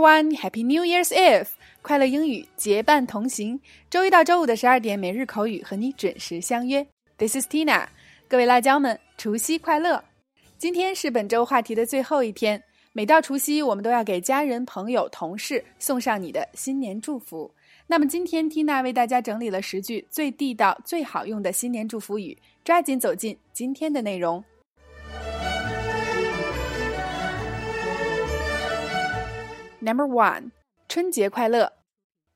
everyone, Happy New Year's Eve！快乐英语结伴同行，周一到周五的十二点，每日口语和你准时相约。This is Tina，各位辣椒们，除夕快乐！今天是本周话题的最后一天，每到除夕，我们都要给家人、朋友、同事送上你的新年祝福。那么今天，Tina 为大家整理了十句最地道、最好用的新年祝福语，抓紧走进今天的内容。Number one，春节快乐，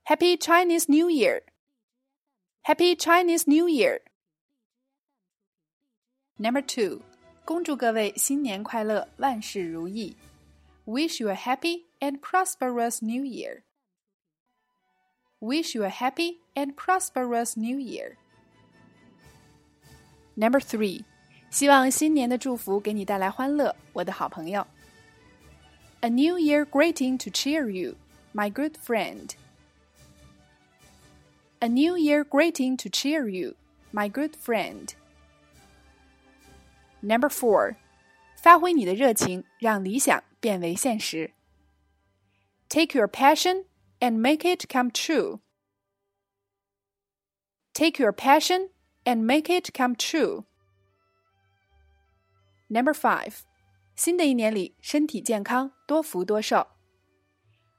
Happy Chinese New Year，Happy Chinese New Year。Number two，恭祝各位新年快乐，万事如意，Wish you a happy and prosperous New Year。Wish you a happy and prosperous New Year. Number three，希望新年的祝福给你带来欢乐，我的好朋友。 A New Year greeting to cheer you, my good friend. A New Year greeting to cheer you, my good friend. Number four，发挥你的热情，让理想变为现实。Take your passion and make it come true. Take your passion and make it come true. Number five. 新的一年里，身体健康，多福多寿。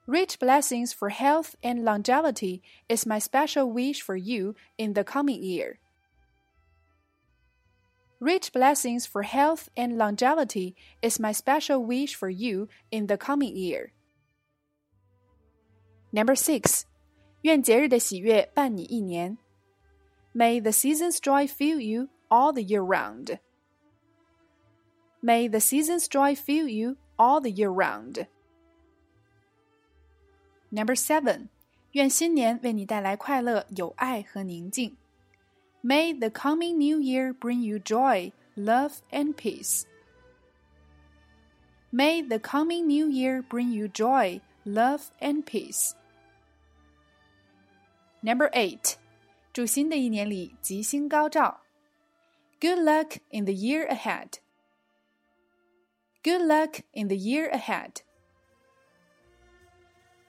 Rich blessings for health and longevity is my special wish for you in the coming year. Rich blessings for health and longevity is my special wish for you in the coming year. Number six，愿节日的喜悦伴你一年。May the season's joy fill you all the year round. May the season's joy fill you all the year round. Number seven，愿新年为你带来快乐、友爱和宁静。May the coming new year bring you joy, love, and peace. May the coming new year bring you joy, love, and peace. Number eight，祝新的一年里吉星高照。Good luck in the year ahead. Good luck in the year ahead.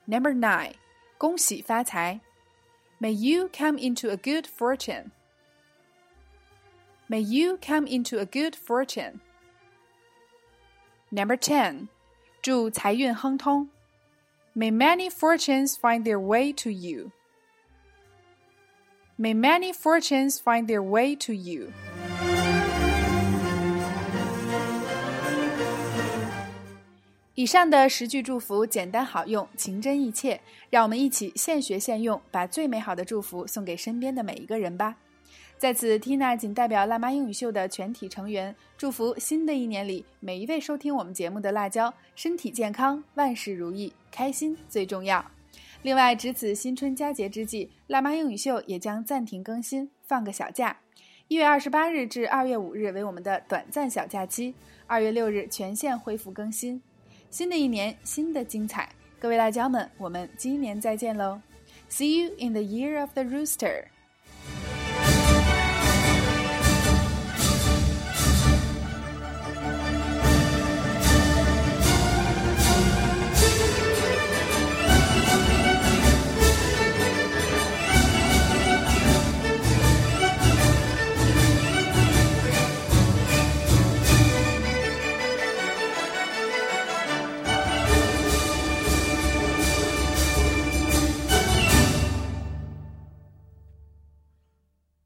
Number nine，恭喜发财。May you come into a good fortune. May you come into a good fortune. Number ten，祝财运亨通。May many fortunes find their way to you. May many fortunes find their way to you. 以上的十句祝福简单好用，情真意切，让我们一起现学现用，把最美好的祝福送给身边的每一个人吧。在此，Tina 仅代表辣妈英语秀的全体成员，祝福新的一年里每一位收听我们节目的辣椒身体健康，万事如意，开心最重要。另外，值此新春佳节之际，辣妈英语秀也将暂停更新，放个小假。一月二十八日至二月五日为我们的短暂小假期，二月六日全线恢复更新。新的一年，新的精彩，各位辣椒们，我们今年再见喽！See you in the year of the rooster。